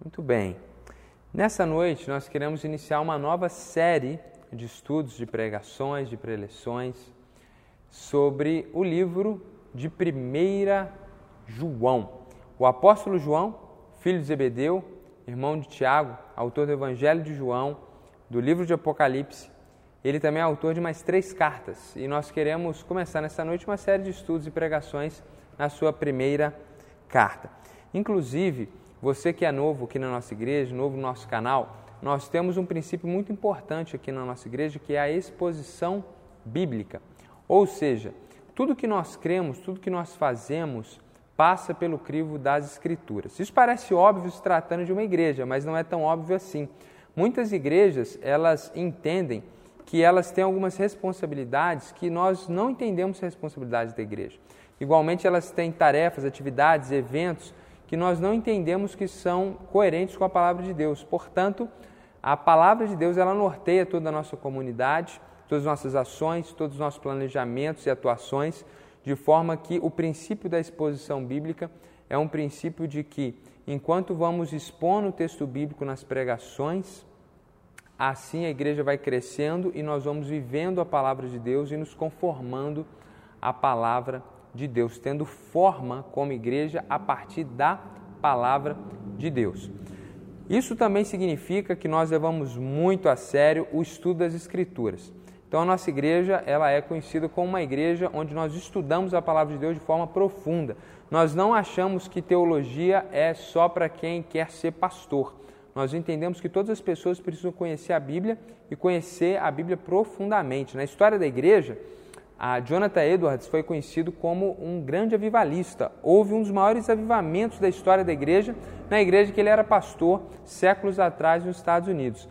Muito bem. Nessa noite nós queremos iniciar uma nova série de estudos, de pregações, de preleções sobre o livro de 1 João. O apóstolo João, filho de Zebedeu, irmão de Tiago, autor do Evangelho de João, do livro de Apocalipse, ele também é autor de mais três cartas e nós queremos começar nessa noite uma série de estudos e pregações na sua primeira carta. Inclusive, você que é novo aqui na nossa igreja, novo no nosso canal, nós temos um princípio muito importante aqui na nossa igreja que é a exposição bíblica. Ou seja, tudo que nós cremos, tudo que nós fazemos passa pelo crivo das Escrituras. Isso parece óbvio se tratando de uma igreja, mas não é tão óbvio assim. Muitas igrejas, elas entendem que elas têm algumas responsabilidades que nós não entendemos responsabilidades da igreja. Igualmente, elas têm tarefas, atividades, eventos que nós não entendemos que são coerentes com a palavra de Deus. Portanto, a palavra de Deus ela norteia toda a nossa comunidade, todas as nossas ações, todos os nossos planejamentos e atuações, de forma que o princípio da exposição bíblica é um princípio de que, enquanto vamos expondo o texto bíblico nas pregações, assim a igreja vai crescendo e nós vamos vivendo a palavra de Deus e nos conformando à palavra de Deus, tendo forma como igreja a partir da palavra de Deus. Isso também significa que nós levamos muito a sério o estudo das Escrituras. Então, a nossa igreja ela é conhecida como uma igreja onde nós estudamos a palavra de Deus de forma profunda. Nós não achamos que teologia é só para quem quer ser pastor. Nós entendemos que todas as pessoas precisam conhecer a Bíblia e conhecer a Bíblia profundamente. Na história da igreja, a Jonathan Edwards foi conhecido como um grande avivalista. Houve um dos maiores avivamentos da história da igreja, na igreja que ele era pastor séculos atrás nos Estados Unidos.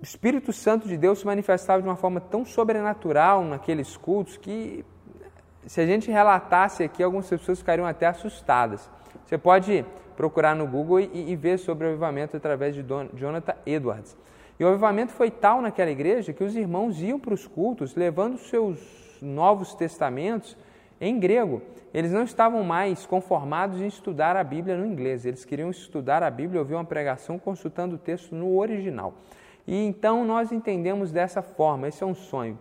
O Espírito Santo de Deus se manifestava de uma forma tão sobrenatural naqueles cultos que, se a gente relatasse aqui, algumas pessoas ficariam até assustadas. Você pode procurar no Google e, e ver sobre o avivamento através de Don, Jonathan Edwards. E o avivamento foi tal naquela igreja que os irmãos iam para os cultos levando seus Novos Testamentos em grego. Eles não estavam mais conformados em estudar a Bíblia no inglês, eles queriam estudar a Bíblia, ouvir uma pregação consultando o texto no original. E então nós entendemos dessa forma, esse é um sonho.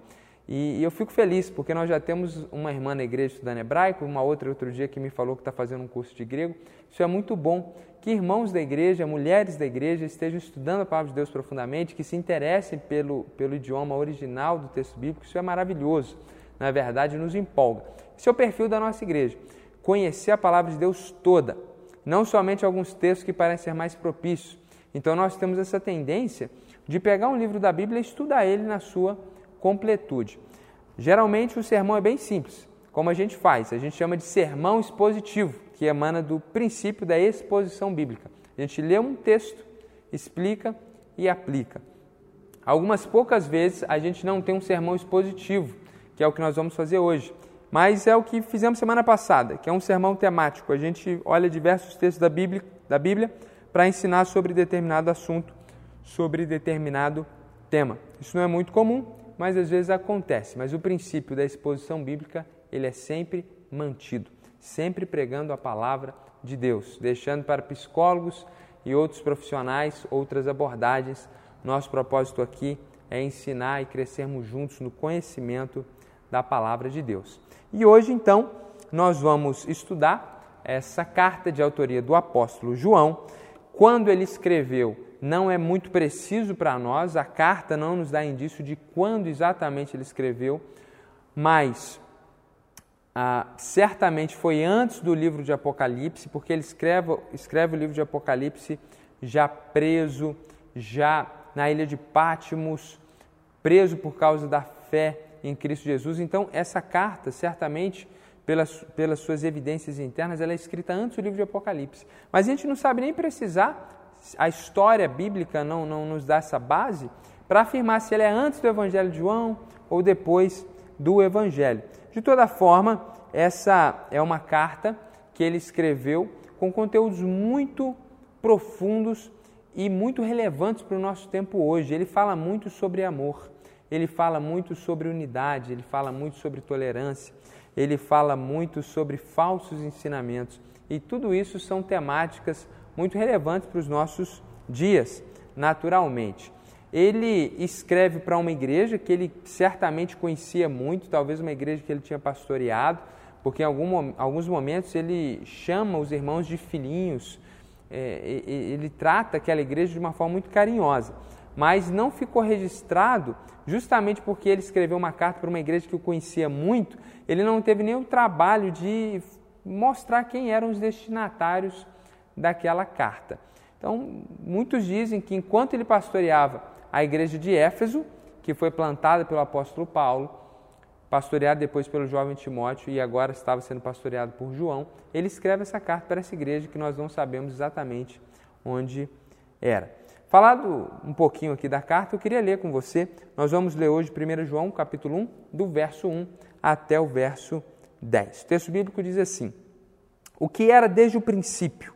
E, eu fico feliz porque nós já temos uma irmã na igreja estudando hebraico, uma outra outro dia que me falou que está fazendo um curso de grego. Isso é muito bom. Que irmãos da igreja, mulheres da igreja estejam estudando a palavra de Deus profundamente, que se interessem pelo, pelo idioma original do texto bíblico. Isso é maravilhoso na verdade, nos empolga. Esse é o perfil da nossa igreja. Conhecer a palavra de Deus toda, não somente alguns textos que parecem ser mais propícios. Então, nós temos essa tendência de pegar um livro da Bíblia e estudar ele na sua completude. Geralmente, o sermão é bem simples. Como a gente faz? A gente chama de sermão expositivo, que emana do princípio da exposição bíblica. A gente lê um texto, explica e aplica. Algumas poucas vezes a gente não tem um sermão expositivo, que é o que nós vamos fazer hoje. Mas é o que fizemos semana passada, que é um sermão temático. A gente olha diversos textos da Bíblia, da Bíblia para ensinar sobre determinado assunto, sobre determinado tema. Isso não é muito comum, mas às vezes acontece. Mas o princípio da exposição bíblica, ele é sempre mantido, sempre pregando a palavra de Deus, deixando para psicólogos e outros profissionais outras abordagens. Nosso propósito aqui é ensinar e crescermos juntos no conhecimento da palavra de Deus. E hoje, então, nós vamos estudar essa carta de autoria do apóstolo João. Quando ele escreveu, não é muito preciso para nós, a carta não nos dá indício de quando exatamente ele escreveu, mas ah, certamente foi antes do livro de Apocalipse, porque ele escreve, escreve o livro de Apocalipse já preso, já na ilha de Pátimos, preso por causa da fé em Cristo Jesus. Então, essa carta, certamente, pelas, pelas suas evidências internas, ela é escrita antes do livro de Apocalipse. Mas a gente não sabe nem precisar, a história bíblica não, não nos dá essa base para afirmar se ela é antes do Evangelho de João ou depois do Evangelho. De toda forma, essa é uma carta que ele escreveu com conteúdos muito profundos e muito relevantes para o nosso tempo hoje. Ele fala muito sobre amor ele fala muito sobre unidade, ele fala muito sobre tolerância, ele fala muito sobre falsos ensinamentos. E tudo isso são temáticas muito relevantes para os nossos dias, naturalmente. Ele escreve para uma igreja que ele certamente conhecia muito, talvez uma igreja que ele tinha pastoreado, porque em algum, alguns momentos ele chama os irmãos de filhinhos, é, ele trata aquela igreja de uma forma muito carinhosa, mas não ficou registrado justamente porque ele escreveu uma carta para uma igreja que o conhecia muito, ele não teve nem o trabalho de mostrar quem eram os destinatários daquela carta. Então, muitos dizem que enquanto ele pastoreava a igreja de Éfeso, que foi plantada pelo apóstolo Paulo, pastoreada depois pelo jovem Timóteo e agora estava sendo pastoreado por João, ele escreve essa carta para essa igreja que nós não sabemos exatamente onde era. Falado um pouquinho aqui da carta, eu queria ler com você. Nós vamos ler hoje 1 João, capítulo 1, do verso 1 até o verso 10. O texto bíblico diz assim: O que era desde o princípio,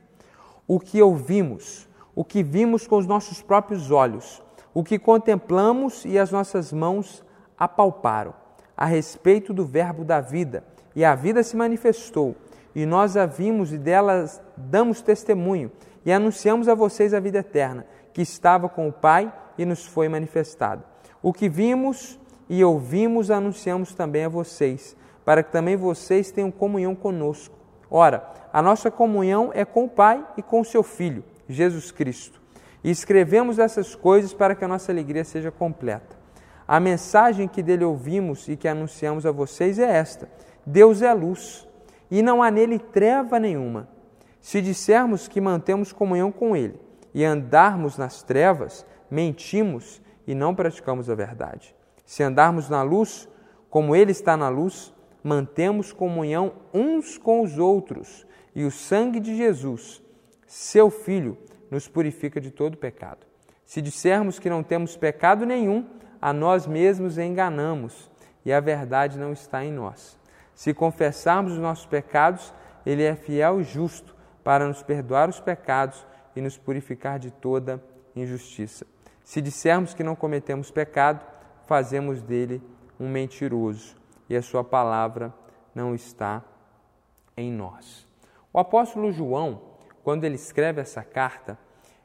o que ouvimos, o que vimos com os nossos próprios olhos, o que contemplamos e as nossas mãos apalparam, a respeito do Verbo da vida, e a vida se manifestou, e nós a vimos e delas damos testemunho, e anunciamos a vocês a vida eterna, que estava com o Pai e nos foi manifestada. O que vimos e ouvimos anunciamos também a vocês, para que também vocês tenham comunhão conosco. Ora, a nossa comunhão é com o Pai e com o seu Filho, Jesus Cristo. E escrevemos essas coisas para que a nossa alegria seja completa. A mensagem que dele ouvimos e que anunciamos a vocês é esta: Deus é luz e não há nele treva nenhuma. Se dissermos que mantemos comunhão com ele e andarmos nas trevas, mentimos e não praticamos a verdade. Se andarmos na luz, como ele está na luz, mantemos comunhão uns com os outros, e o sangue de Jesus, seu Filho, nos purifica de todo pecado. Se dissermos que não temos pecado nenhum, a nós mesmos enganamos e a verdade não está em nós. Se confessarmos os nossos pecados, Ele é fiel e justo para nos perdoar os pecados e nos purificar de toda injustiça. Se dissermos que não cometemos pecado, fazemos dele um mentiroso e a sua palavra não está em nós. O apóstolo João, quando ele escreve essa carta,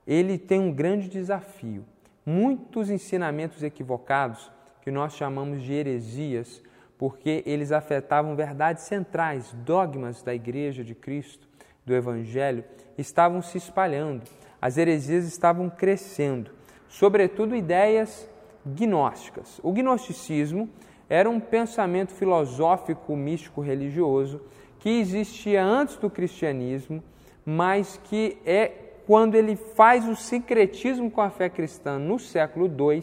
ele tem um grande desafio. Muitos ensinamentos equivocados, que nós chamamos de heresias, porque eles afetavam verdades centrais, dogmas da Igreja de Cristo, do Evangelho, estavam se espalhando. As heresias estavam crescendo, sobretudo ideias gnósticas. O gnosticismo era um pensamento filosófico, místico, religioso que existia antes do cristianismo, mas que é quando ele faz o sincretismo com a fé cristã no século II,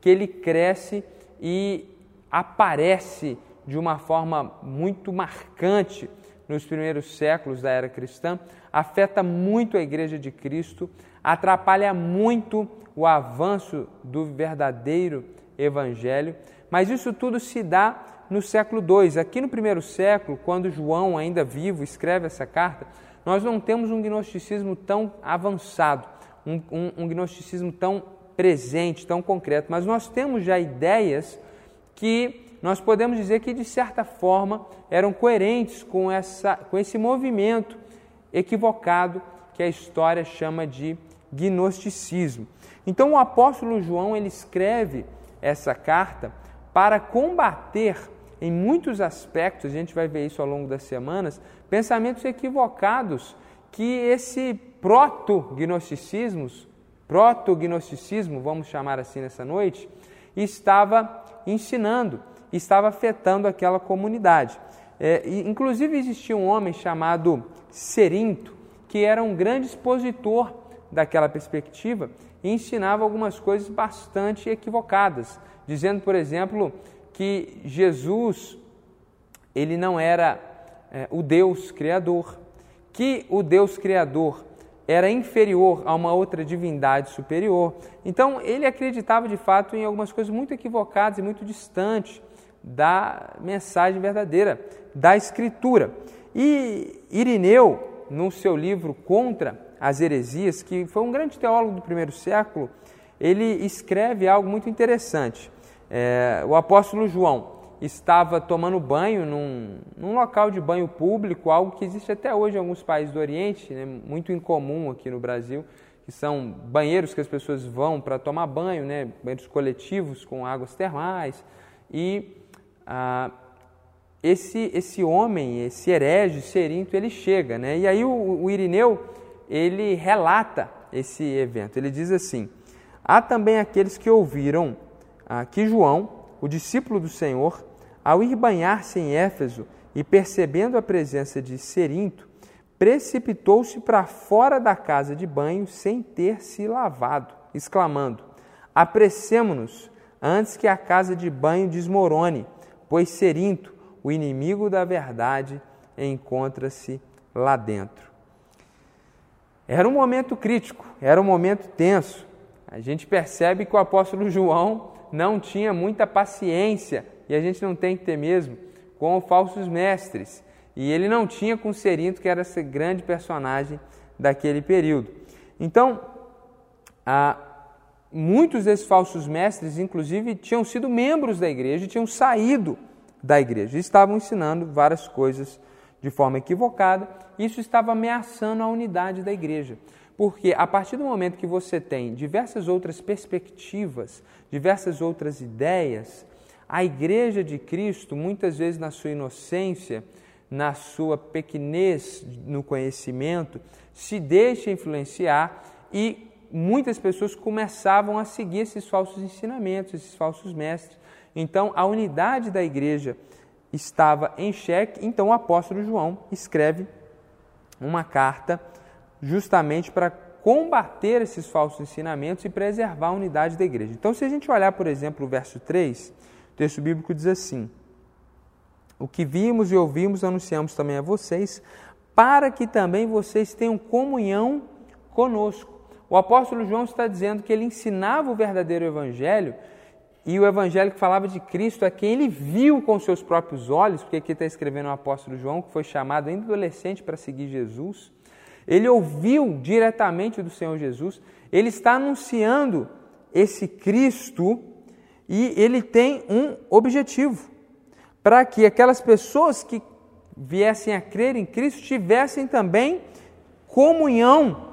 que ele cresce e aparece de uma forma muito marcante nos primeiros séculos da era cristã, afeta muito a Igreja de Cristo, atrapalha muito o avanço do verdadeiro Evangelho, mas isso tudo se dá no século II. Aqui no primeiro século, quando João, ainda vivo, escreve essa carta, nós não temos um gnosticismo tão avançado, um, um, um gnosticismo tão presente, tão concreto, mas nós temos já ideias que nós podemos dizer que, de certa forma, eram coerentes com, essa, com esse movimento equivocado que a história chama de gnosticismo. Então, o apóstolo João ele escreve essa carta para combater em muitos aspectos, a gente vai ver isso ao longo das semanas, pensamentos equivocados que esse proto-gnosticismo, proto-gnosticismo, vamos chamar assim nessa noite, estava ensinando, estava afetando aquela comunidade. É, inclusive existia um homem chamado Serinto, que era um grande expositor daquela perspectiva e ensinava algumas coisas bastante equivocadas, dizendo, por exemplo, que Jesus ele não era é, o Deus criador, que o Deus criador era inferior a uma outra divindade superior. Então ele acreditava de fato em algumas coisas muito equivocadas e muito distantes da mensagem verdadeira da Escritura. E Irineu, no seu livro Contra as Heresias, que foi um grande teólogo do primeiro século, ele escreve algo muito interessante. É, o apóstolo João, estava tomando banho num, num, local de banho público, algo que existe até hoje em alguns países do Oriente, né, muito incomum aqui no Brasil, que são banheiros que as pessoas vão para tomar banho, né, banheiros coletivos com águas termais. E ah, esse, esse homem, esse herege, Serinto, ele chega. Né, e aí o, o Irineu, ele relata esse evento. Ele diz assim, há também aqueles que ouviram ah, que João, o discípulo do Senhor, ao ir banhar-se em Éfeso e percebendo a presença de Serinto, precipitou-se para fora da casa de banho sem ter se lavado, exclamando: Apressemo-nos antes que a casa de banho desmorone, pois Serinto, o inimigo da verdade, encontra-se lá dentro. Era um momento crítico, era um momento tenso. A gente percebe que o apóstolo João não tinha muita paciência e a gente não tem que ter mesmo, com falsos mestres. E ele não tinha com Serinto, que era esse grande personagem daquele período. Então, ah, muitos desses falsos mestres, inclusive, tinham sido membros da igreja tinham saído da igreja. Estavam ensinando várias coisas de forma equivocada. Isso estava ameaçando a unidade da igreja. Porque a partir do momento que você tem diversas outras perspectivas, diversas outras ideias, a igreja de Cristo, muitas vezes na sua inocência, na sua pequenez no conhecimento, se deixa influenciar e muitas pessoas começavam a seguir esses falsos ensinamentos, esses falsos mestres. Então, a unidade da igreja estava em xeque, então o apóstolo João escreve uma carta justamente para combater esses falsos ensinamentos e preservar a unidade da igreja. Então, se a gente olhar, por exemplo, o verso 3, o texto bíblico diz assim: O que vimos e ouvimos anunciamos também a vocês, para que também vocês tenham comunhão conosco. O apóstolo João está dizendo que ele ensinava o verdadeiro evangelho e o evangelho que falava de Cristo é quem ele viu com seus próprios olhos, porque aqui está escrevendo o apóstolo João, que foi chamado ainda adolescente para seguir Jesus. Ele ouviu diretamente do Senhor Jesus, ele está anunciando esse Cristo e ele tem um objetivo: para que aquelas pessoas que viessem a crer em Cristo tivessem também comunhão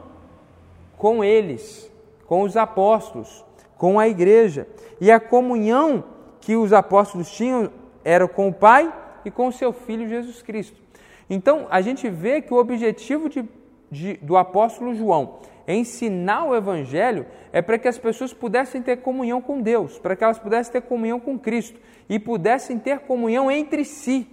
com eles, com os apóstolos, com a igreja. E a comunhão que os apóstolos tinham era com o Pai e com o seu Filho Jesus Cristo. Então, a gente vê que o objetivo de, de, do apóstolo João ensinar o Evangelho é para que as pessoas pudessem ter comunhão com Deus, para que elas pudessem ter comunhão com Cristo e pudessem ter comunhão entre si.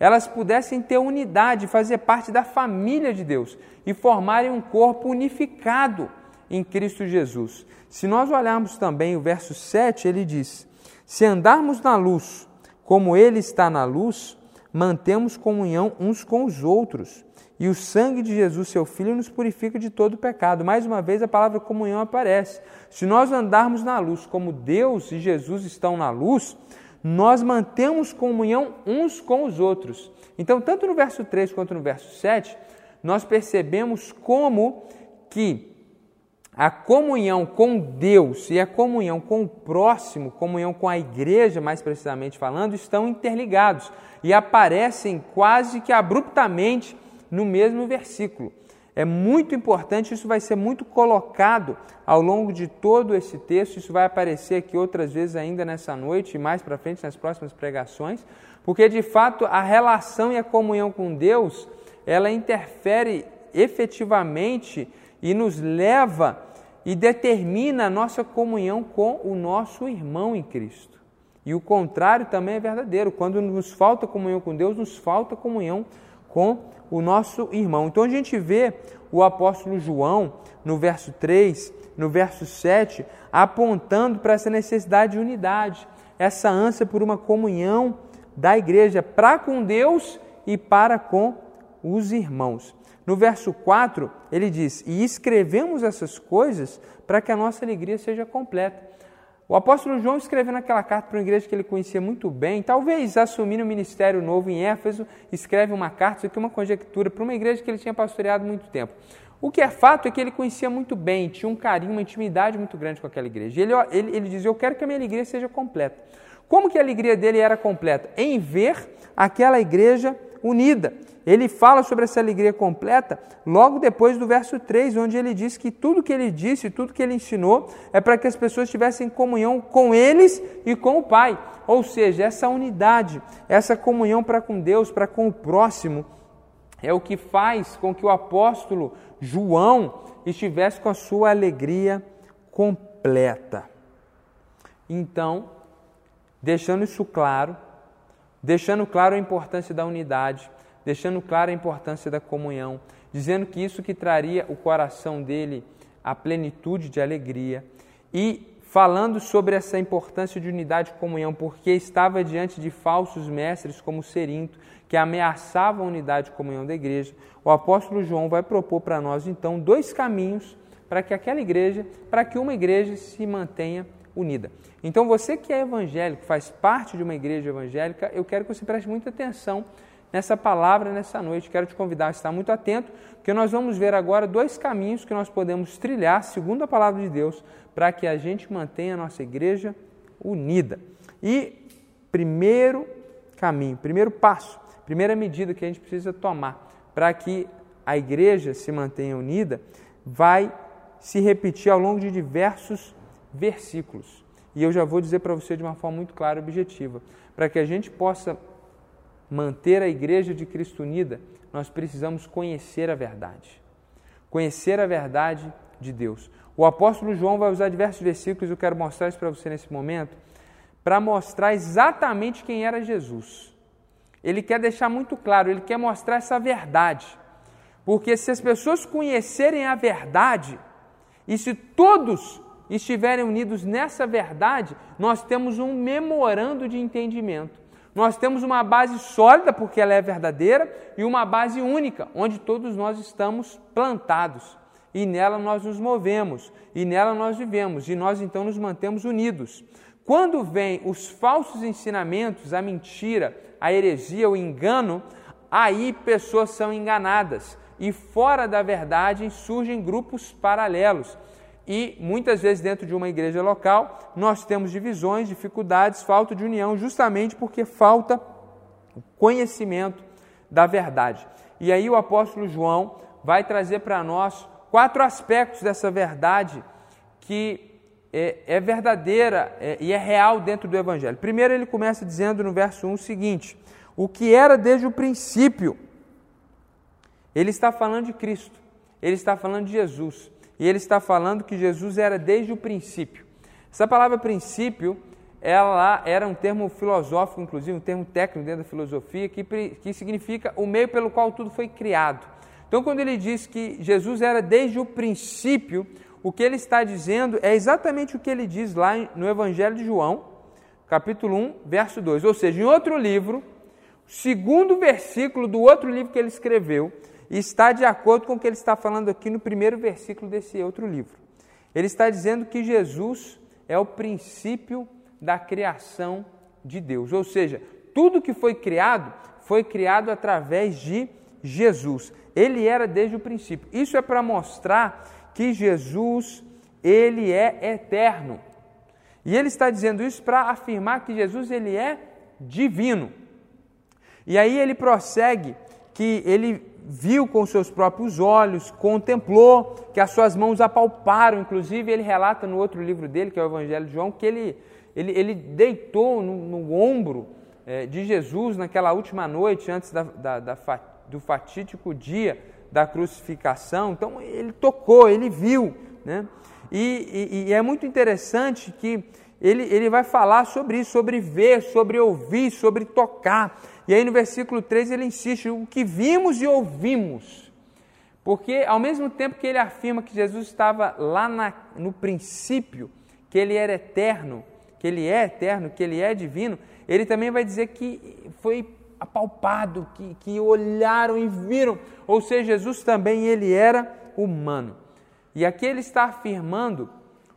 Elas pudessem ter unidade, fazer parte da família de Deus e formarem um corpo unificado em Cristo Jesus. Se nós olharmos também o verso 7, ele diz: Se andarmos na luz, como Ele está na luz, mantemos comunhão uns com os outros e o sangue de Jesus, seu Filho, nos purifica de todo pecado. Mais uma vez a palavra comunhão aparece. Se nós andarmos na luz como Deus e Jesus estão na luz, nós mantemos comunhão uns com os outros. Então, tanto no verso 3 quanto no verso 7, nós percebemos como que a comunhão com Deus e a comunhão com o próximo, comunhão com a igreja, mais precisamente falando, estão interligados e aparecem quase que abruptamente no mesmo versículo. É muito importante, isso vai ser muito colocado ao longo de todo esse texto, isso vai aparecer aqui outras vezes ainda nessa noite e mais para frente nas próximas pregações, porque de fato a relação e a comunhão com Deus, ela interfere efetivamente e nos leva e determina a nossa comunhão com o nosso irmão em Cristo. E o contrário também é verdadeiro. Quando nos falta comunhão com Deus, nos falta comunhão com o nosso irmão. Então a gente vê o apóstolo João no verso 3, no verso 7, apontando para essa necessidade de unidade, essa ânsia por uma comunhão da igreja para com Deus e para com os irmãos. No verso 4, ele diz: E escrevemos essas coisas para que a nossa alegria seja completa. O apóstolo João escrevendo aquela carta para uma igreja que ele conhecia muito bem, talvez assumindo um ministério novo em Éfeso, escreve uma carta, isso aqui é uma conjectura, para uma igreja que ele tinha pastoreado muito tempo. O que é fato é que ele conhecia muito bem, tinha um carinho, uma intimidade muito grande com aquela igreja. Ele, ele, ele diz: Eu quero que a minha igreja seja completa. Como que a alegria dele era completa? Em ver aquela igreja unida. Ele fala sobre essa alegria completa logo depois do verso 3, onde ele diz que tudo que ele disse, tudo que ele ensinou, é para que as pessoas tivessem comunhão com eles e com o Pai. Ou seja, essa unidade, essa comunhão para com Deus, para com o próximo, é o que faz com que o apóstolo João estivesse com a sua alegria completa. Então, deixando isso claro, deixando claro a importância da unidade, deixando claro a importância da comunhão, dizendo que isso que traria o coração dele a plenitude de alegria e falando sobre essa importância de unidade e comunhão, porque estava diante de falsos mestres como Serinto, que ameaçavam a unidade e comunhão da igreja, o apóstolo João vai propor para nós então dois caminhos para que aquela igreja, para que uma igreja se mantenha unida. Então você que é evangélico, faz parte de uma igreja evangélica, eu quero que você preste muita atenção nessa palavra nessa noite. Quero te convidar a estar muito atento, porque nós vamos ver agora dois caminhos que nós podemos trilhar, segundo a palavra de Deus, para que a gente mantenha a nossa igreja unida. E primeiro caminho, primeiro passo, primeira medida que a gente precisa tomar para que a igreja se mantenha unida, vai se repetir ao longo de diversos versículos. E eu já vou dizer para você de uma forma muito clara e objetiva. Para que a gente possa manter a igreja de Cristo unida, nós precisamos conhecer a verdade. Conhecer a verdade de Deus. O apóstolo João vai usar diversos versículos, eu quero mostrar isso para você nesse momento, para mostrar exatamente quem era Jesus. Ele quer deixar muito claro, ele quer mostrar essa verdade. Porque se as pessoas conhecerem a verdade, e se todos estiverem unidos nessa verdade, nós temos um memorando de entendimento. Nós temos uma base sólida, porque ela é verdadeira, e uma base única, onde todos nós estamos plantados. E nela nós nos movemos, e nela nós vivemos, e nós então nos mantemos unidos. Quando vêm os falsos ensinamentos, a mentira, a heresia, o engano, aí pessoas são enganadas. E fora da verdade surgem grupos paralelos e muitas vezes dentro de uma igreja local nós temos divisões, dificuldades, falta de união, justamente porque falta conhecimento da verdade. E aí o apóstolo João vai trazer para nós quatro aspectos dessa verdade que é, é verdadeira é, e é real dentro do Evangelho. Primeiro, ele começa dizendo no verso 1 o seguinte: o que era desde o princípio. Ele está falando de Cristo, ele está falando de Jesus. E ele está falando que Jesus era desde o princípio. Essa palavra princípio, ela era um termo filosófico, inclusive um termo técnico dentro da filosofia, que, que significa o meio pelo qual tudo foi criado. Então, quando ele diz que Jesus era desde o princípio, o que ele está dizendo é exatamente o que ele diz lá no Evangelho de João, capítulo 1, verso 2. Ou seja, em outro livro, segundo versículo do outro livro que ele escreveu, e está de acordo com o que ele está falando aqui no primeiro versículo desse outro livro. Ele está dizendo que Jesus é o princípio da criação de Deus, ou seja, tudo que foi criado foi criado através de Jesus. Ele era desde o princípio. Isso é para mostrar que Jesus, ele é eterno. E ele está dizendo isso para afirmar que Jesus ele é divino. E aí ele prossegue que ele viu com seus próprios olhos, contemplou, que as suas mãos apalparam. Inclusive, ele relata no outro livro dele, que é o Evangelho de João, que ele, ele, ele deitou no, no ombro é, de Jesus naquela última noite, antes da, da, da, do fatídico dia da crucificação. Então, ele tocou, ele viu. Né? E, e, e é muito interessante que ele, ele vai falar sobre isso, sobre ver, sobre ouvir, sobre tocar. E aí no versículo 3 ele insiste: o que vimos e ouvimos. Porque ao mesmo tempo que ele afirma que Jesus estava lá na, no princípio, que ele era eterno, que ele é eterno, que ele é divino, ele também vai dizer que foi apalpado, que, que olharam e viram. Ou seja, Jesus também ele era humano. E aqui ele está afirmando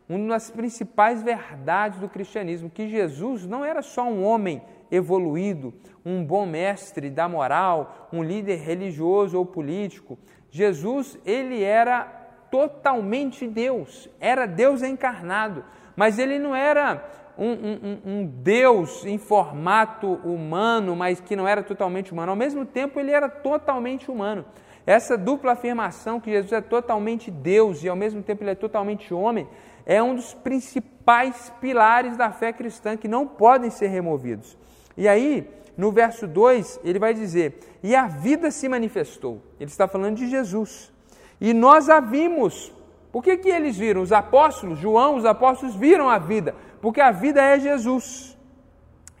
uma das principais verdades do cristianismo, que Jesus não era só um homem evoluído, um bom mestre da moral, um líder religioso ou político. Jesus, ele era totalmente Deus, era Deus encarnado, mas ele não era um, um, um, Deus em formato humano, mas que não era totalmente humano. Ao mesmo tempo, ele era totalmente humano. Essa dupla afirmação que Jesus é totalmente Deus e ao mesmo tempo ele é totalmente homem é um dos principais pilares da fé cristã que não podem ser removidos. E aí, no verso 2, ele vai dizer: E a vida se manifestou. Ele está falando de Jesus. E nós a vimos. Por que, que eles viram? Os apóstolos, João, os apóstolos viram a vida. Porque a vida é Jesus.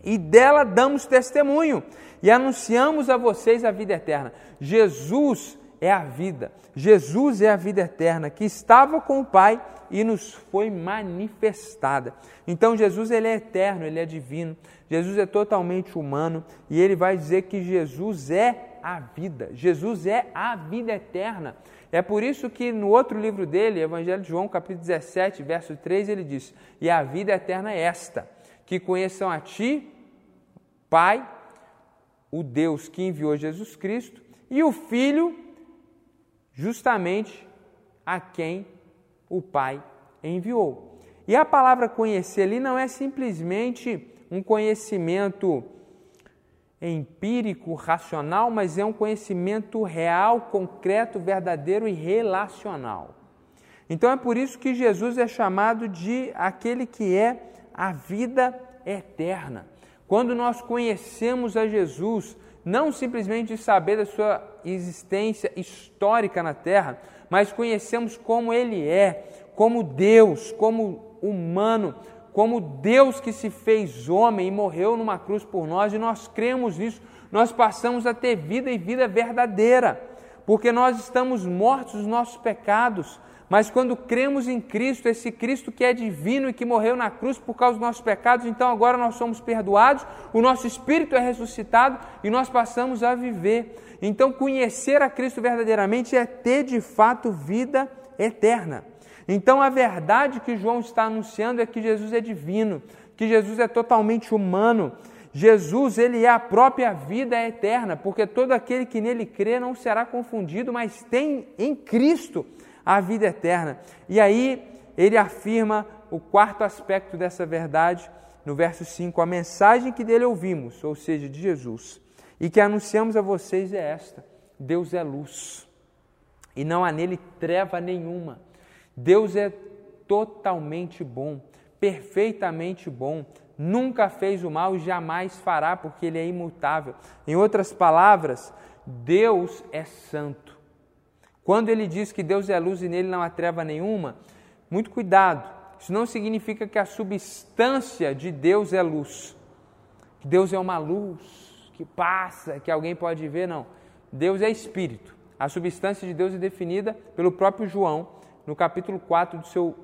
E dela damos testemunho. E anunciamos a vocês a vida eterna. Jesus é a vida. Jesus é a vida eterna que estava com o Pai e nos foi manifestada. Então Jesus ele é eterno, ele é divino. Jesus é totalmente humano e ele vai dizer que Jesus é a vida. Jesus é a vida eterna. É por isso que no outro livro dele, Evangelho de João, capítulo 17, verso 3, ele diz: "E a vida eterna é esta: que conheçam a ti, Pai, o Deus que enviou Jesus Cristo, e o Filho justamente a quem o Pai enviou. E a palavra conhecer ali não é simplesmente um conhecimento empírico, racional, mas é um conhecimento real, concreto, verdadeiro e relacional. Então é por isso que Jesus é chamado de aquele que é a vida eterna. Quando nós conhecemos a Jesus, não simplesmente saber da sua existência histórica na terra, mas conhecemos como ele é, como Deus, como humano, como Deus que se fez homem e morreu numa cruz por nós, e nós cremos nisso, nós passamos a ter vida e vida verdadeira, porque nós estamos mortos dos nossos pecados, mas quando cremos em Cristo, esse Cristo que é divino e que morreu na cruz por causa dos nossos pecados, então agora nós somos perdoados, o nosso espírito é ressuscitado e nós passamos a viver. Então, conhecer a Cristo verdadeiramente é ter de fato vida eterna. Então, a verdade que João está anunciando é que Jesus é divino, que Jesus é totalmente humano. Jesus, ele é a própria vida eterna, porque todo aquele que nele crê não será confundido, mas tem em Cristo a vida eterna. E aí ele afirma o quarto aspecto dessa verdade no verso 5: a mensagem que dele ouvimos, ou seja, de Jesus, e que anunciamos a vocês é esta: Deus é luz e não há nele treva nenhuma. Deus é totalmente bom, perfeitamente bom, nunca fez o mal e jamais fará, porque ele é imutável. Em outras palavras, Deus é santo. Quando ele diz que Deus é luz e nele não há treva nenhuma, muito cuidado. Isso não significa que a substância de Deus é luz. Que Deus é uma luz que passa, que alguém pode ver, não. Deus é espírito. A substância de Deus é definida pelo próprio João, no capítulo 4 do seu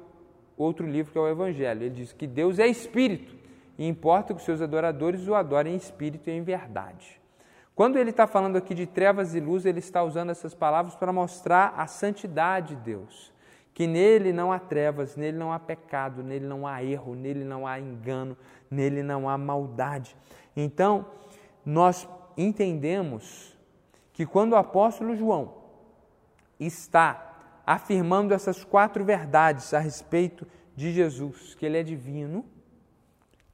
outro livro, que é o Evangelho. Ele diz que Deus é espírito e importa que os seus adoradores o adorem em espírito e em verdade. Quando ele está falando aqui de trevas e luz, ele está usando essas palavras para mostrar a santidade de Deus. Que nele não há trevas, nele não há pecado, nele não há erro, nele não há engano, nele não há maldade. Então, nós entendemos que quando o apóstolo João está afirmando essas quatro verdades a respeito de Jesus, que ele é divino,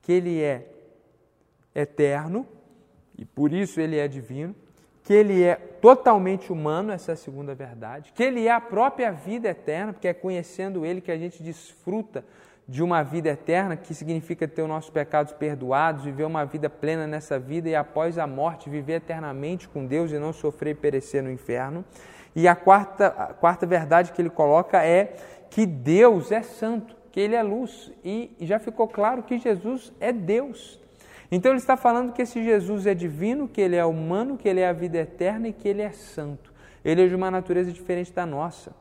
que ele é eterno, e por isso ele é divino, que ele é totalmente humano, essa é a segunda verdade, que ele é a própria vida eterna, porque é conhecendo ele que a gente desfruta de uma vida eterna, que significa ter os nossos pecados perdoados, viver uma vida plena nessa vida e após a morte viver eternamente com Deus e não sofrer e perecer no inferno. E a quarta, a quarta verdade que ele coloca é que Deus é santo, que ele é luz e já ficou claro que Jesus é Deus. Então ele está falando que esse Jesus é divino, que ele é humano, que ele é a vida eterna e que ele é santo. Ele é de uma natureza diferente da nossa.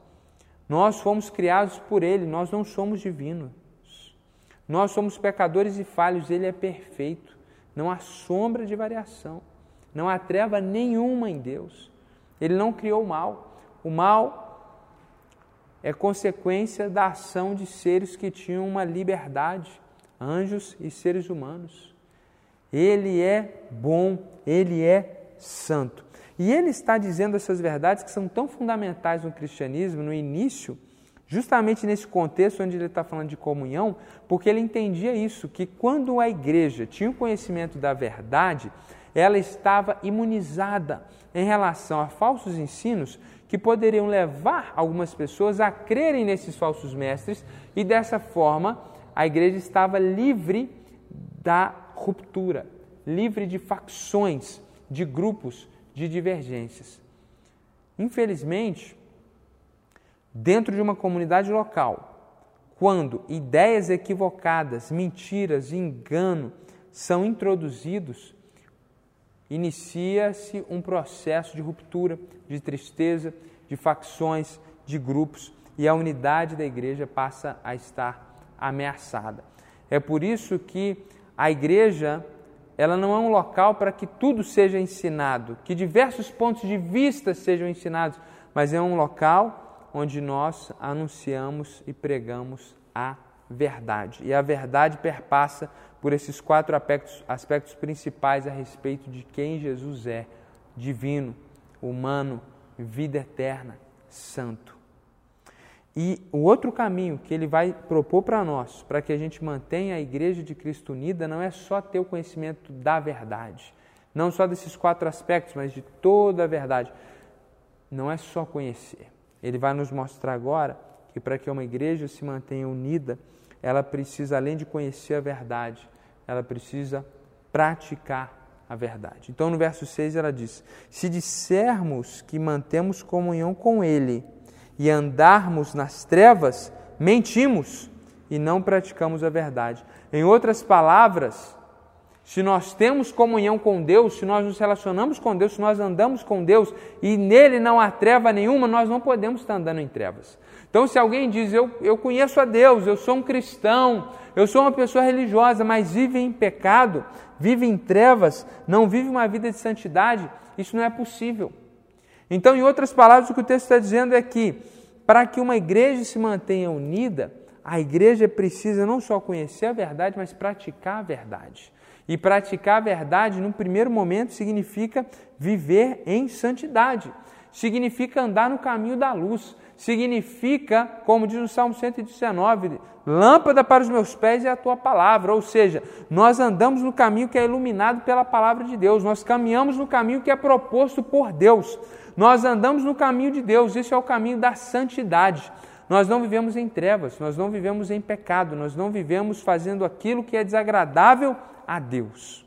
Nós fomos criados por ele, nós não somos divinos. Nós somos pecadores e falhos, ele é perfeito. Não há sombra de variação, não há treva nenhuma em Deus. Ele não criou o mal. O mal é consequência da ação de seres que tinham uma liberdade, anjos e seres humanos. Ele é bom, ele é santo. E ele está dizendo essas verdades que são tão fundamentais no cristianismo, no início, justamente nesse contexto onde ele está falando de comunhão, porque ele entendia isso, que quando a igreja tinha o conhecimento da verdade, ela estava imunizada em relação a falsos ensinos que poderiam levar algumas pessoas a crerem nesses falsos mestres e dessa forma a igreja estava livre da ruptura, livre de facções, de grupos, de divergências. Infelizmente, dentro de uma comunidade local, quando ideias equivocadas, mentiras engano são introduzidos, inicia-se um processo de ruptura, de tristeza, de facções, de grupos e a unidade da igreja passa a estar ameaçada. É por isso que a igreja ela não é um local para que tudo seja ensinado, que diversos pontos de vista sejam ensinados, mas é um local onde nós anunciamos e pregamos a verdade. E a verdade perpassa por esses quatro aspectos, aspectos principais a respeito de quem Jesus é: divino, humano, vida eterna, santo. E o outro caminho que ele vai propor para nós, para que a gente mantenha a Igreja de Cristo unida, não é só ter o conhecimento da verdade, não só desses quatro aspectos, mas de toda a verdade. Não é só conhecer. Ele vai nos mostrar agora que para que uma igreja se mantenha unida, ela precisa, além de conhecer a verdade, ela precisa praticar a verdade. Então, no verso 6, ela diz: Se dissermos que mantemos comunhão com Ele, e andarmos nas trevas, mentimos e não praticamos a verdade. Em outras palavras, se nós temos comunhão com Deus, se nós nos relacionamos com Deus, se nós andamos com Deus e nele não há treva nenhuma, nós não podemos estar andando em trevas. Então, se alguém diz, eu, eu conheço a Deus, eu sou um cristão, eu sou uma pessoa religiosa, mas vive em pecado, vive em trevas, não vive uma vida de santidade, isso não é possível. Então, em outras palavras, o que o texto está dizendo é que para que uma igreja se mantenha unida, a igreja precisa não só conhecer a verdade, mas praticar a verdade. E praticar a verdade, no primeiro momento, significa viver em santidade, significa andar no caminho da luz, significa, como diz o Salmo 119, lâmpada para os meus pés é a tua palavra, ou seja, nós andamos no caminho que é iluminado pela palavra de Deus, nós caminhamos no caminho que é proposto por Deus. Nós andamos no caminho de Deus, isso é o caminho da santidade. Nós não vivemos em trevas, nós não vivemos em pecado, nós não vivemos fazendo aquilo que é desagradável a Deus.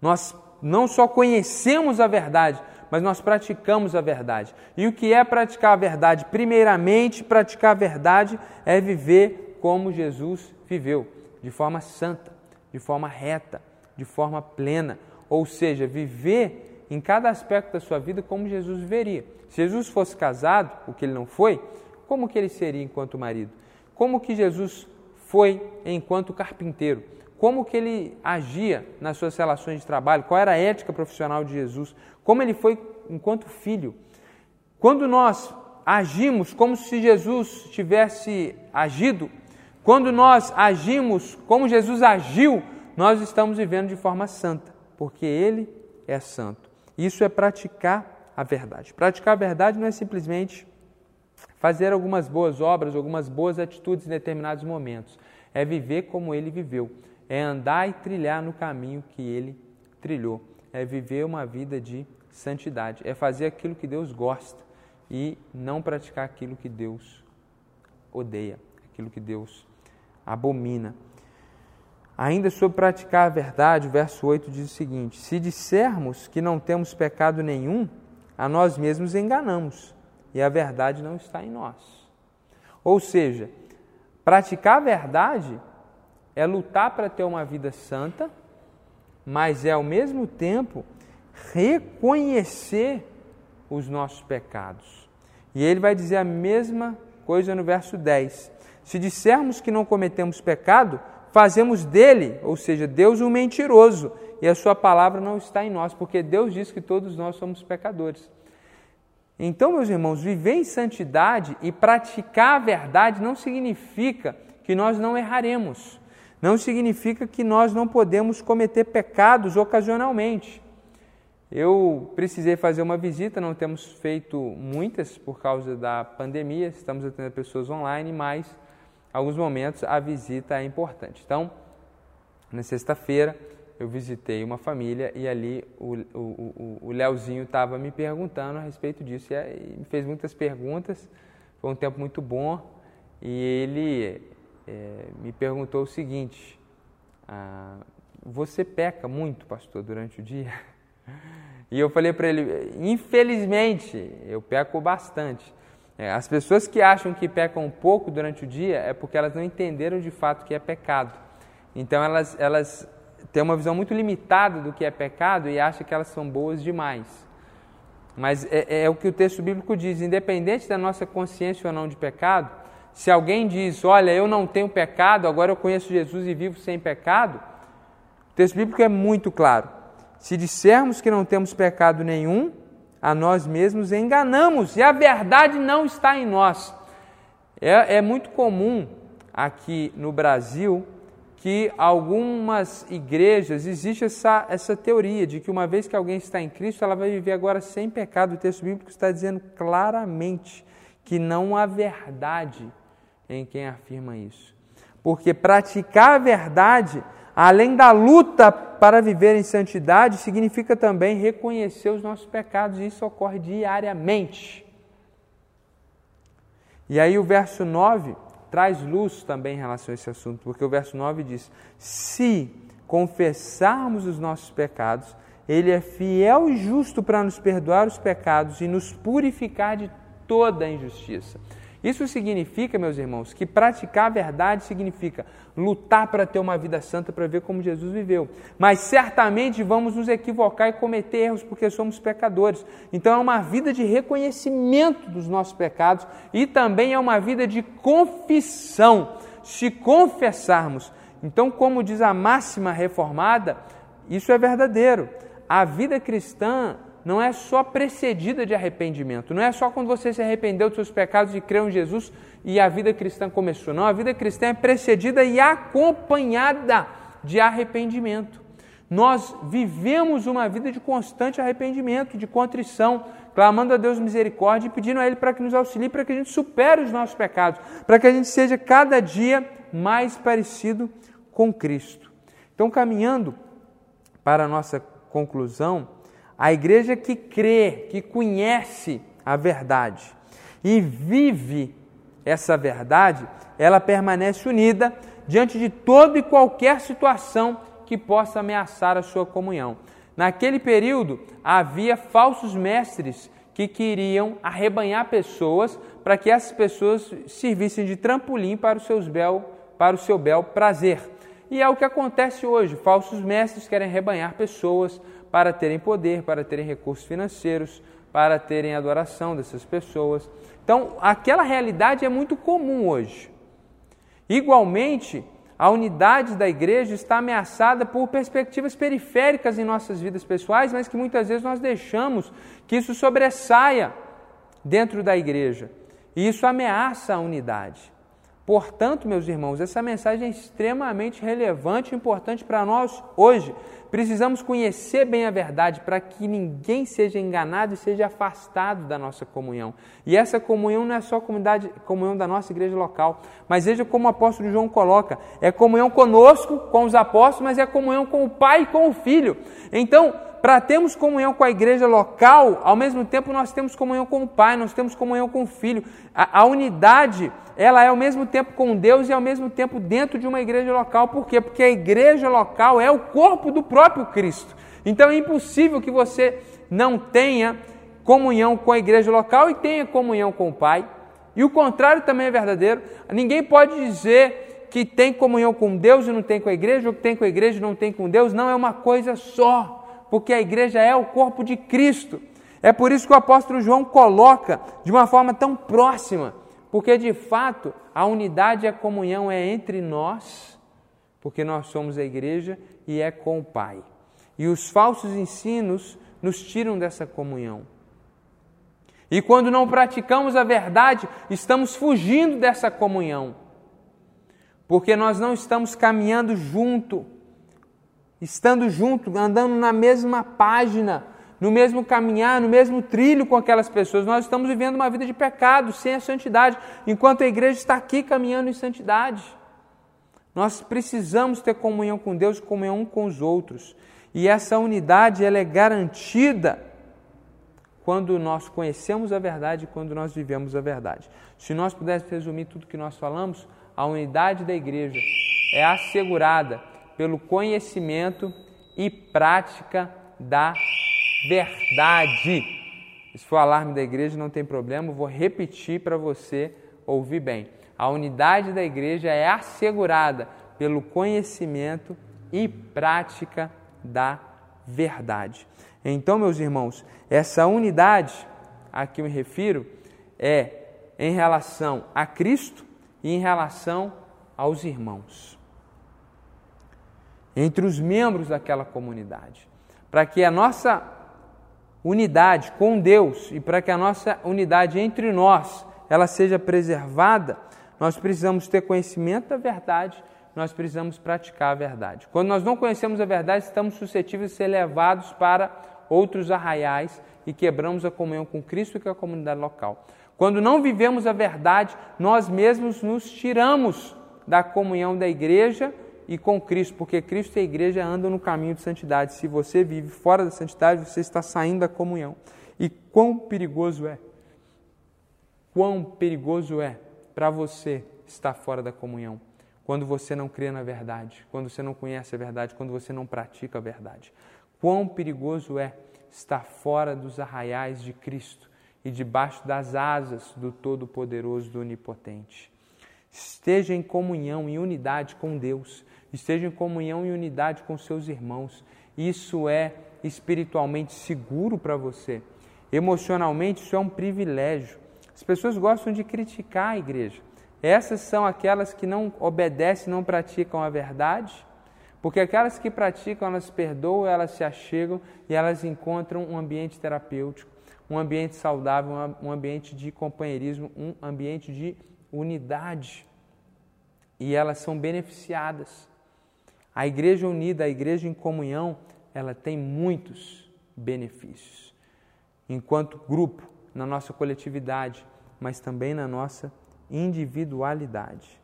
Nós não só conhecemos a verdade, mas nós praticamos a verdade. E o que é praticar a verdade? Primeiramente, praticar a verdade é viver como Jesus viveu, de forma santa, de forma reta, de forma plena. Ou seja, viver em cada aspecto da sua vida como Jesus viveria. Se Jesus fosse casado, o que ele não foi, como que ele seria enquanto marido? Como que Jesus foi enquanto carpinteiro? Como que ele agia nas suas relações de trabalho? Qual era a ética profissional de Jesus? Como ele foi enquanto filho? Quando nós agimos como se Jesus tivesse agido, quando nós agimos como Jesus agiu, nós estamos vivendo de forma santa, porque ele é santo. Isso é praticar a verdade. Praticar a verdade não é simplesmente fazer algumas boas obras, algumas boas atitudes em determinados momentos. É viver como ele viveu. É andar e trilhar no caminho que ele trilhou. É viver uma vida de santidade. É fazer aquilo que Deus gosta e não praticar aquilo que Deus odeia, aquilo que Deus abomina. Ainda sobre praticar a verdade, o verso 8 diz o seguinte: Se dissermos que não temos pecado nenhum, a nós mesmos enganamos e a verdade não está em nós. Ou seja, praticar a verdade é lutar para ter uma vida santa, mas é ao mesmo tempo reconhecer os nossos pecados. E ele vai dizer a mesma coisa no verso 10. Se dissermos que não cometemos pecado, fazemos dele, ou seja, Deus um mentiroso, e a sua palavra não está em nós, porque Deus diz que todos nós somos pecadores. Então, meus irmãos, viver em santidade e praticar a verdade não significa que nós não erraremos, não significa que nós não podemos cometer pecados ocasionalmente. Eu precisei fazer uma visita, não temos feito muitas por causa da pandemia, estamos atendendo pessoas online, mas alguns momentos a visita é importante. Então, na sexta-feira, eu visitei uma família e ali o, o, o, o Leozinho estava me perguntando a respeito disso e me fez muitas perguntas. Foi um tempo muito bom e ele é, me perguntou o seguinte: ah, Você peca muito, pastor, durante o dia? E eu falei para ele: Infelizmente, eu peco bastante. É, as pessoas que acham que pecam um pouco durante o dia é porque elas não entenderam de fato que é pecado. Então elas, elas tem uma visão muito limitada do que é pecado e acha que elas são boas demais. Mas é, é, o que o texto bíblico diz: independente da nossa consciência ou não de pecado, se alguém diz, olha, eu não tenho pecado, agora eu conheço Jesus e vivo sem pecado, o texto bíblico é muito claro. Se dissermos que não temos pecado nenhum, a nós mesmos enganamos e a verdade não está em nós. É, é muito comum aqui no Brasil que algumas igrejas existe essa, essa teoria de que uma vez que alguém está em Cristo, ela vai viver agora sem pecado. O texto bíblico está dizendo claramente que não há verdade em quem afirma isso. Porque praticar a verdade, além da luta para viver em santidade, significa também reconhecer os nossos pecados, e isso ocorre diariamente. E aí o verso 9 traz luz também em relação a esse assunto, porque o verso 9 diz: Se confessarmos os nossos pecados, Ele é fiel e justo para nos perdoar os pecados e nos purificar de toda a injustiça. Isso significa, meus irmãos, que praticar a verdade significa lutar para ter uma vida santa, para ver como Jesus viveu. Mas certamente vamos nos equivocar e cometer erros porque somos pecadores. Então é uma vida de reconhecimento dos nossos pecados e também é uma vida de confissão. Se confessarmos, então, como diz a máxima reformada, isso é verdadeiro. A vida cristã não é só precedida de arrependimento, não é só quando você se arrependeu dos seus pecados e creu em Jesus e a vida cristã começou. Não, a vida cristã é precedida e acompanhada de arrependimento. Nós vivemos uma vida de constante arrependimento, de contrição, clamando a Deus misericórdia e pedindo a Ele para que nos auxilie, para que a gente supere os nossos pecados, para que a gente seja cada dia mais parecido com Cristo. Então, caminhando para a nossa conclusão, a igreja que crê, que conhece a verdade e vive essa verdade, ela permanece unida diante de toda e qualquer situação que possa ameaçar a sua comunhão. Naquele período, havia falsos mestres que queriam arrebanhar pessoas para que essas pessoas servissem de trampolim para, os seus bel, para o seu bel prazer. E é o que acontece hoje: falsos mestres querem arrebanhar pessoas para terem poder, para terem recursos financeiros, para terem adoração dessas pessoas. Então, aquela realidade é muito comum hoje. Igualmente, a unidade da igreja está ameaçada por perspectivas periféricas em nossas vidas pessoais, mas que muitas vezes nós deixamos que isso sobressaia dentro da igreja. E isso ameaça a unidade. Portanto, meus irmãos, essa mensagem é extremamente relevante e importante para nós hoje. Precisamos conhecer bem a verdade para que ninguém seja enganado e seja afastado da nossa comunhão. E essa comunhão não é só comunidade, comunhão da nossa igreja local, mas veja como o apóstolo João coloca: é comunhão conosco, com os apóstolos, mas é comunhão com o Pai e com o Filho. Então, para termos comunhão com a igreja local, ao mesmo tempo nós temos comunhão com o Pai, nós temos comunhão com o Filho. A, a, unidade, ela é ao mesmo tempo com Deus e ao mesmo tempo dentro de uma igreja local. Por quê? Porque a igreja local é o corpo do próprio Cristo. Então é impossível que você não tenha comunhão com a igreja local e tenha comunhão com o Pai. E o contrário também é verdadeiro. Ninguém pode dizer que tem comunhão com Deus e não tem com a igreja, ou que tem com a igreja e não tem com Deus. Não, é uma coisa só porque a igreja é o corpo de Cristo. É por isso que o apóstolo João coloca de uma forma tão próxima, porque de fato a unidade e a comunhão é entre nós, porque nós somos a igreja e é com o Pai. E os falsos ensinos nos tiram dessa comunhão. E quando não praticamos a verdade, estamos fugindo dessa comunhão, porque nós não estamos caminhando junto estando junto, andando na mesma página, no mesmo caminhar, no mesmo trilho com aquelas pessoas. Nós estamos vivendo uma vida de pecado, sem a santidade, enquanto a igreja está aqui caminhando em santidade. Nós precisamos ter comunhão com Deus, comunhão com os outros. E essa unidade ela é garantida quando nós conhecemos a verdade e quando nós vivemos a verdade. Se nós pudéssemos resumir tudo que nós falamos, a unidade da igreja é assegurada pelo conhecimento e prática da verdade. Se for alarme da igreja, não tem problema, vou repetir para você ouvir bem. A unidade da igreja é assegurada pelo conhecimento e prática da verdade. Então, meus irmãos, essa unidade a que eu me refiro é em relação a Cristo e em relação aos irmãos. Entre os membros daquela comunidade. Para que a nossa unidade com Deus e para que a nossa unidade entre nós ela seja preservada, nós precisamos ter conhecimento da verdade, nós precisamos praticar a verdade. Quando nós não conhecemos a verdade, estamos suscetíveis de ser levados para outros arraiais e quebramos a comunhão com Cristo e com a comunidade local. Quando não vivemos a verdade, nós mesmos nos tiramos da comunhão da igreja e com Cristo, porque Cristo e a igreja andam no caminho de santidade. Se você vive fora da santidade, você está saindo da comunhão. E quão perigoso é? Quão perigoso é para você estar fora da comunhão? Quando você não crê na verdade, quando você não conhece a verdade, quando você não pratica a verdade. Quão perigoso é estar fora dos arraiais de Cristo e debaixo das asas do Todo-Poderoso, do Onipotente. Esteja em comunhão e unidade com Deus, esteja em comunhão e unidade com seus irmãos. Isso é espiritualmente seguro para você. Emocionalmente, isso é um privilégio. As pessoas gostam de criticar a igreja. Essas são aquelas que não obedecem, não praticam a verdade porque aquelas que praticam, elas perdoam, elas se achegam e elas encontram um ambiente terapêutico, um ambiente saudável, um ambiente de companheirismo, um ambiente de unidade. E elas são beneficiadas. A igreja unida, a igreja em comunhão, ela tem muitos benefícios. Enquanto grupo, na nossa coletividade, mas também na nossa individualidade.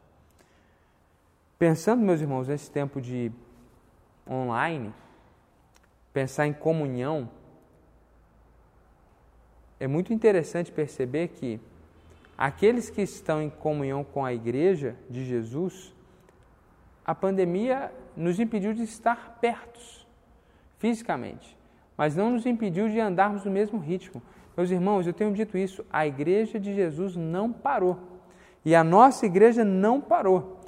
Pensando, meus irmãos, nesse tempo de online, pensar em comunhão, é muito interessante perceber que aqueles que estão em comunhão com a igreja de Jesus, a pandemia nos impediu de estar pertos fisicamente, mas não nos impediu de andarmos no mesmo ritmo. Meus irmãos, eu tenho dito isso, a igreja de Jesus não parou. E a nossa igreja não parou.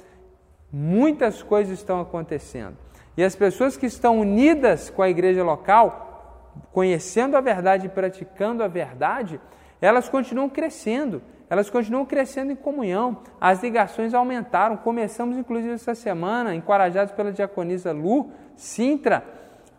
Muitas coisas estão acontecendo. E as pessoas que estão unidas com a igreja local, conhecendo a verdade e praticando a verdade, elas continuam crescendo, elas continuam crescendo em comunhão. As ligações aumentaram. Começamos, inclusive, essa semana, encorajados pela diaconisa Lu Sintra,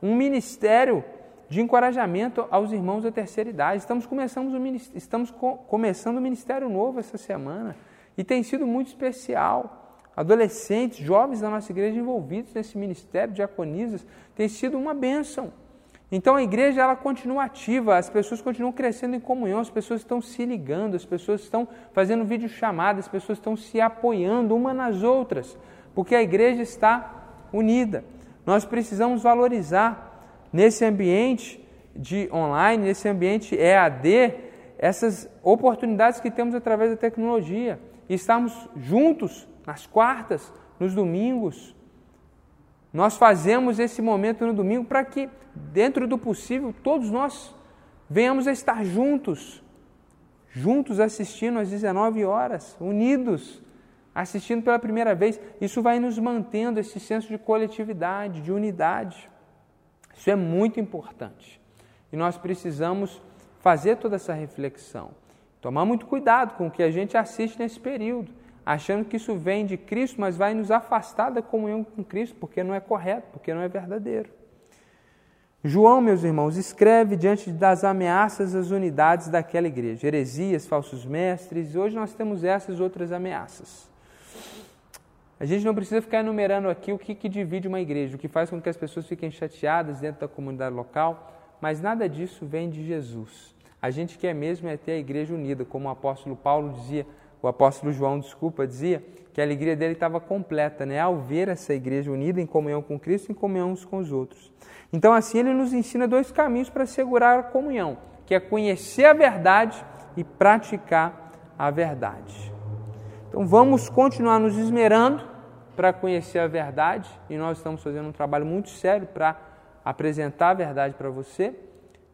um ministério de encorajamento aos irmãos da terceira idade. Estamos começando, um, estamos começando um ministério novo essa semana e tem sido muito especial adolescentes, jovens da nossa igreja envolvidos nesse ministério, diaconisas, tem sido uma bênção. Então a igreja ela continua ativa, as pessoas continuam crescendo em comunhão, as pessoas estão se ligando, as pessoas estão fazendo videochamadas, as pessoas estão se apoiando uma nas outras, porque a igreja está unida. Nós precisamos valorizar nesse ambiente de online, nesse ambiente EAD, essas oportunidades que temos através da tecnologia e estarmos juntos nas quartas, nos domingos. Nós fazemos esse momento no domingo para que, dentro do possível, todos nós venhamos a estar juntos, juntos assistindo às 19 horas, unidos, assistindo pela primeira vez. Isso vai nos mantendo esse senso de coletividade, de unidade. Isso é muito importante. E nós precisamos fazer toda essa reflexão. Tomar muito cuidado com o que a gente assiste nesse período achando que isso vem de Cristo, mas vai nos afastar da comunhão com Cristo, porque não é correto, porque não é verdadeiro. João, meus irmãos, escreve diante das ameaças às unidades daquela igreja, heresias, falsos mestres, e hoje nós temos essas outras ameaças. A gente não precisa ficar enumerando aqui o que, que divide uma igreja, o que faz com que as pessoas fiquem chateadas dentro da comunidade local, mas nada disso vem de Jesus. A gente quer mesmo é ter a igreja unida, como o apóstolo Paulo dizia, o apóstolo João, desculpa, dizia que a alegria dele estava completa, né, ao ver essa igreja unida em comunhão com Cristo e em comunhão uns com os outros. Então, assim, ele nos ensina dois caminhos para segurar a comunhão, que é conhecer a verdade e praticar a verdade. Então, vamos continuar nos esmerando para conhecer a verdade e nós estamos fazendo um trabalho muito sério para apresentar a verdade para você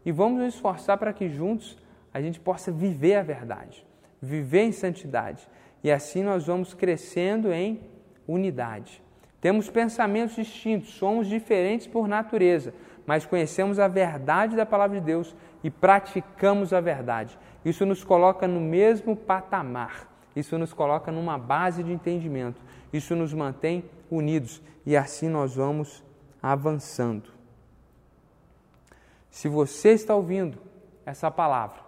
e vamos nos esforçar para que juntos a gente possa viver a verdade, viver em santidade e assim nós vamos crescendo em unidade. Temos pensamentos distintos, somos diferentes por natureza, mas conhecemos a verdade da palavra de Deus e praticamos a verdade. Isso nos coloca no mesmo patamar, isso nos coloca numa base de entendimento, isso nos mantém unidos e assim nós vamos avançando. Se você está ouvindo essa palavra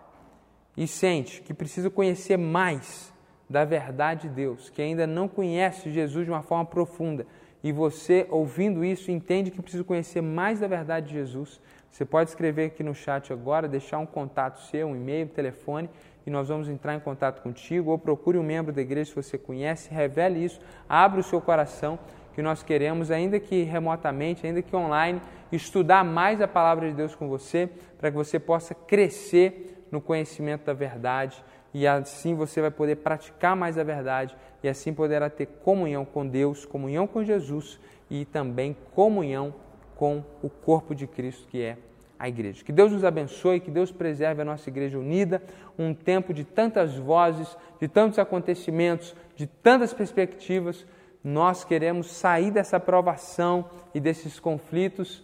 e sente que precisa conhecer mais da verdade de Deus, que ainda não conhece Jesus de uma forma profunda, e você, ouvindo isso, entende que precisa conhecer mais da verdade de Jesus, você pode escrever aqui no chat agora, deixar um contato seu, um e-mail, um telefone, e nós vamos entrar em contato contigo, ou procure um membro da igreja se você conhece, revele isso, abra o seu coração, que nós queremos, ainda que remotamente, ainda que online, estudar mais a palavra de Deus com você, para que você possa crescer no conhecimento da verdade e assim você vai poder praticar mais a verdade e assim poderá ter comunhão com Deus, comunhão com Jesus e também comunhão com o corpo de Cristo que é a igreja. Que Deus nos abençoe, que Deus preserve a nossa igreja unida, um tempo de tantas vozes, de tantos acontecimentos, de tantas perspectivas. Nós queremos sair dessa provação e desses conflitos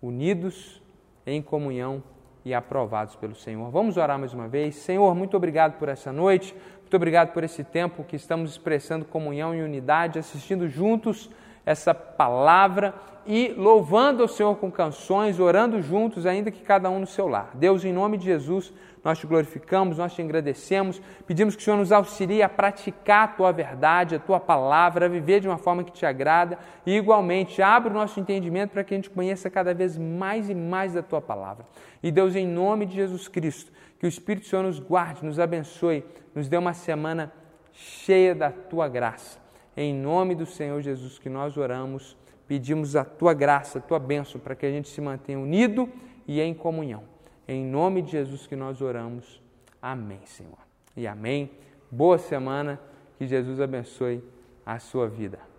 unidos em comunhão e aprovados pelo Senhor. Vamos orar mais uma vez. Senhor, muito obrigado por essa noite, muito obrigado por esse tempo que estamos expressando comunhão e unidade, assistindo juntos essa palavra e louvando ao Senhor com canções, orando juntos, ainda que cada um no seu lar. Deus, em nome de Jesus, nós te glorificamos, nós te agradecemos, pedimos que o Senhor nos auxilie a praticar a tua verdade, a tua palavra, a viver de uma forma que te agrada e, igualmente, abra o nosso entendimento para que a gente conheça cada vez mais e mais da tua palavra. E, Deus, em nome de Jesus Cristo, que o Espírito Senhor nos guarde, nos abençoe, nos dê uma semana cheia da tua graça. Em nome do Senhor Jesus que nós oramos, pedimos a tua graça, a tua bênção, para que a gente se mantenha unido e em comunhão. Em nome de Jesus que nós oramos. Amém, Senhor. E amém. Boa semana. Que Jesus abençoe a sua vida.